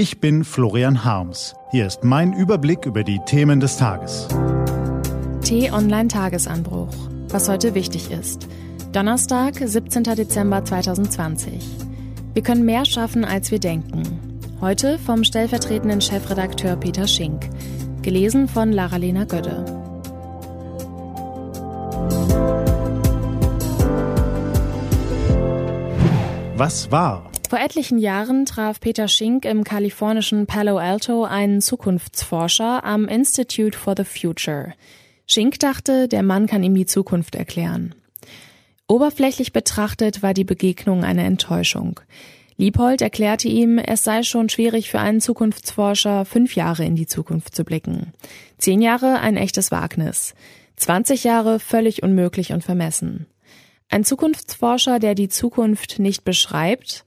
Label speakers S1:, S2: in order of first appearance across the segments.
S1: Ich bin Florian Harms. Hier ist mein Überblick über die Themen des Tages.
S2: T-Online Tagesanbruch. Was heute wichtig ist. Donnerstag, 17. Dezember 2020. Wir können mehr schaffen, als wir denken. Heute vom stellvertretenden Chefredakteur Peter Schink. Gelesen von Lara-Lena Gödde.
S1: Was war?
S2: Vor etlichen Jahren traf Peter Schink im kalifornischen Palo Alto einen Zukunftsforscher am Institute for the Future. Schink dachte, der Mann kann ihm die Zukunft erklären. Oberflächlich betrachtet war die Begegnung eine Enttäuschung. Liebold erklärte ihm, es sei schon schwierig für einen Zukunftsforscher, fünf Jahre in die Zukunft zu blicken. Zehn Jahre ein echtes Wagnis. 20 Jahre völlig unmöglich und vermessen. Ein Zukunftsforscher, der die Zukunft nicht beschreibt?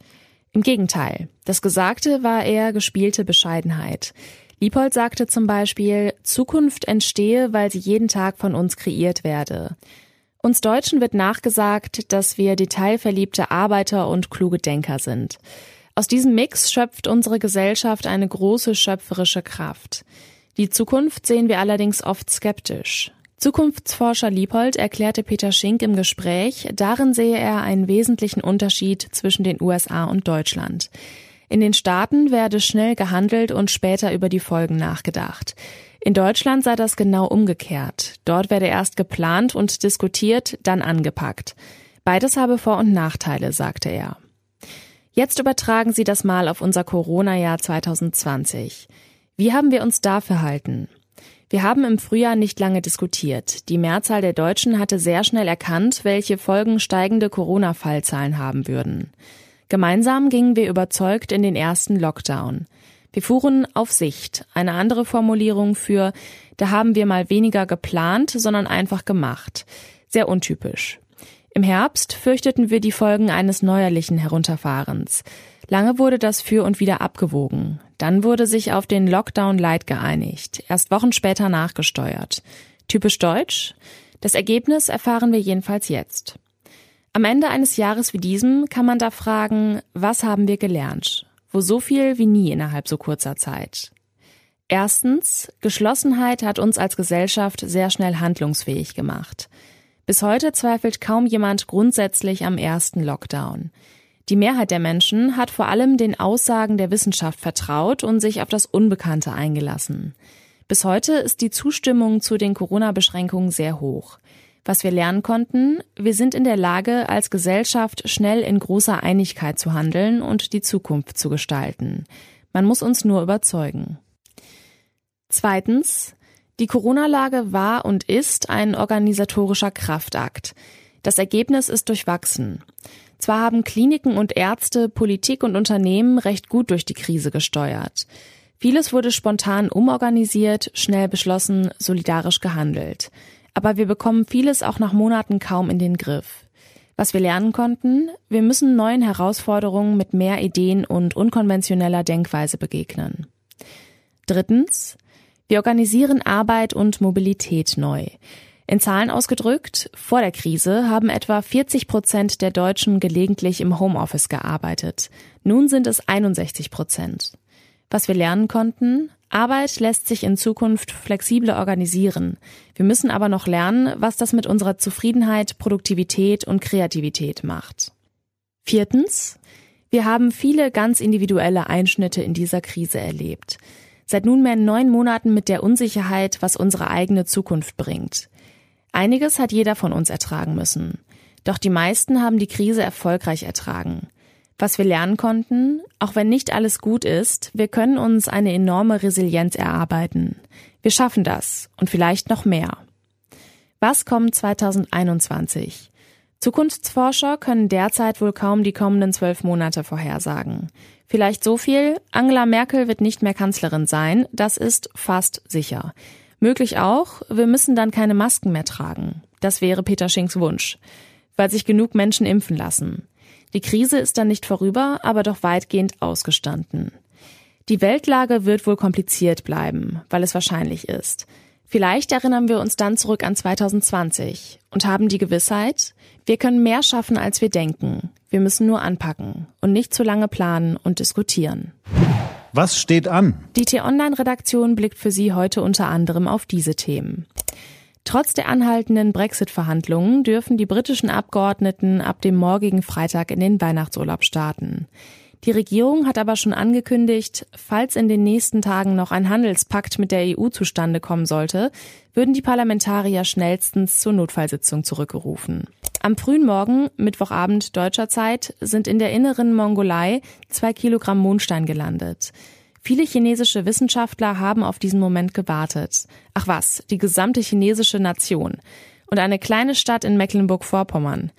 S2: Im Gegenteil. Das Gesagte war eher gespielte Bescheidenheit. Liebold sagte zum Beispiel, Zukunft entstehe, weil sie jeden Tag von uns kreiert werde. Uns Deutschen wird nachgesagt, dass wir detailverliebte Arbeiter und kluge Denker sind. Aus diesem Mix schöpft unsere Gesellschaft eine große schöpferische Kraft. Die Zukunft sehen wir allerdings oft skeptisch. Zukunftsforscher Liebold erklärte Peter Schink im Gespräch, darin sehe er einen wesentlichen Unterschied zwischen den USA und Deutschland. In den Staaten werde schnell gehandelt und später über die Folgen nachgedacht. In Deutschland sei das genau umgekehrt. Dort werde erst geplant und diskutiert, dann angepackt. Beides habe Vor- und Nachteile, sagte er. Jetzt übertragen Sie das mal auf unser Corona-Jahr 2020. Wie haben wir uns da verhalten? Wir haben im Frühjahr nicht lange diskutiert. Die Mehrzahl der Deutschen hatte sehr schnell erkannt, welche Folgen steigende Corona-Fallzahlen haben würden. Gemeinsam gingen wir überzeugt in den ersten Lockdown. Wir fuhren auf Sicht, eine andere Formulierung für da haben wir mal weniger geplant, sondern einfach gemacht. Sehr untypisch. Im Herbst fürchteten wir die Folgen eines neuerlichen Herunterfahrens. Lange wurde das für und wieder abgewogen. Dann wurde sich auf den Lockdown Light geeinigt, erst Wochen später nachgesteuert. Typisch deutsch? Das Ergebnis erfahren wir jedenfalls jetzt. Am Ende eines Jahres wie diesem kann man da fragen, was haben wir gelernt? Wo so viel wie nie innerhalb so kurzer Zeit. Erstens, Geschlossenheit hat uns als Gesellschaft sehr schnell handlungsfähig gemacht. Bis heute zweifelt kaum jemand grundsätzlich am ersten Lockdown. Die Mehrheit der Menschen hat vor allem den Aussagen der Wissenschaft vertraut und sich auf das Unbekannte eingelassen. Bis heute ist die Zustimmung zu den Corona-Beschränkungen sehr hoch. Was wir lernen konnten, wir sind in der Lage, als Gesellschaft schnell in großer Einigkeit zu handeln und die Zukunft zu gestalten. Man muss uns nur überzeugen. Zweitens, die Corona-Lage war und ist ein organisatorischer Kraftakt. Das Ergebnis ist durchwachsen. Zwar haben Kliniken und Ärzte, Politik und Unternehmen recht gut durch die Krise gesteuert. Vieles wurde spontan umorganisiert, schnell beschlossen, solidarisch gehandelt. Aber wir bekommen vieles auch nach Monaten kaum in den Griff. Was wir lernen konnten, wir müssen neuen Herausforderungen mit mehr Ideen und unkonventioneller Denkweise begegnen. Drittens, wir organisieren Arbeit und Mobilität neu. In Zahlen ausgedrückt, vor der Krise haben etwa 40 Prozent der Deutschen gelegentlich im Homeoffice gearbeitet. Nun sind es 61 Prozent. Was wir lernen konnten, Arbeit lässt sich in Zukunft flexibler organisieren. Wir müssen aber noch lernen, was das mit unserer Zufriedenheit, Produktivität und Kreativität macht. Viertens, wir haben viele ganz individuelle Einschnitte in dieser Krise erlebt. Seit nunmehr neun Monaten mit der Unsicherheit, was unsere eigene Zukunft bringt. Einiges hat jeder von uns ertragen müssen. Doch die meisten haben die Krise erfolgreich ertragen. Was wir lernen konnten, auch wenn nicht alles gut ist, wir können uns eine enorme Resilienz erarbeiten. Wir schaffen das und vielleicht noch mehr. Was kommt 2021? Zukunftsforscher können derzeit wohl kaum die kommenden zwölf Monate vorhersagen. Vielleicht so viel, Angela Merkel wird nicht mehr Kanzlerin sein, das ist fast sicher. Möglich auch, wir müssen dann keine Masken mehr tragen. Das wäre Peter Schinks Wunsch. Weil sich genug Menschen impfen lassen. Die Krise ist dann nicht vorüber, aber doch weitgehend ausgestanden. Die Weltlage wird wohl kompliziert bleiben, weil es wahrscheinlich ist. Vielleicht erinnern wir uns dann zurück an 2020 und haben die Gewissheit, wir können mehr schaffen, als wir denken. Wir müssen nur anpacken und nicht zu lange planen und diskutieren.
S1: Was steht an?
S2: Die T-Online-Redaktion blickt für Sie heute unter anderem auf diese Themen. Trotz der anhaltenden Brexit-Verhandlungen dürfen die britischen Abgeordneten ab dem morgigen Freitag in den Weihnachtsurlaub starten. Die Regierung hat aber schon angekündigt, falls in den nächsten Tagen noch ein Handelspakt mit der EU zustande kommen sollte, würden die Parlamentarier schnellstens zur Notfallsitzung zurückgerufen. Am frühen Morgen, Mittwochabend deutscher Zeit, sind in der inneren Mongolei zwei Kilogramm Mondstein gelandet. Viele chinesische Wissenschaftler haben auf diesen Moment gewartet. Ach was, die gesamte chinesische Nation. Und eine kleine Stadt in Mecklenburg-Vorpommern.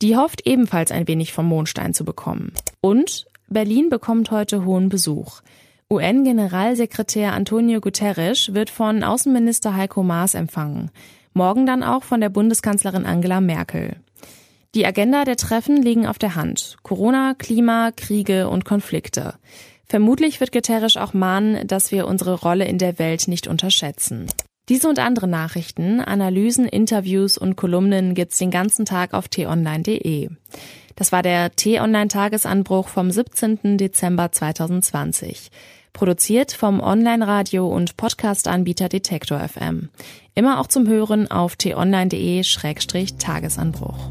S2: Die hofft ebenfalls ein wenig vom Mondstein zu bekommen. Und Berlin bekommt heute hohen Besuch. UN-Generalsekretär Antonio Guterres wird von Außenminister Heiko Maas empfangen. Morgen dann auch von der Bundeskanzlerin Angela Merkel. Die Agenda der Treffen liegen auf der Hand. Corona, Klima, Kriege und Konflikte. Vermutlich wird Guterres auch mahnen, dass wir unsere Rolle in der Welt nicht unterschätzen. Diese und andere Nachrichten, Analysen, Interviews und Kolumnen gibt's den ganzen Tag auf t-online.de. Das war der T-Online-Tagesanbruch vom 17. Dezember 2020. Produziert vom Online-Radio- und Podcast-Anbieter Detektor FM. Immer auch zum Hören auf t-online.de-tagesanbruch.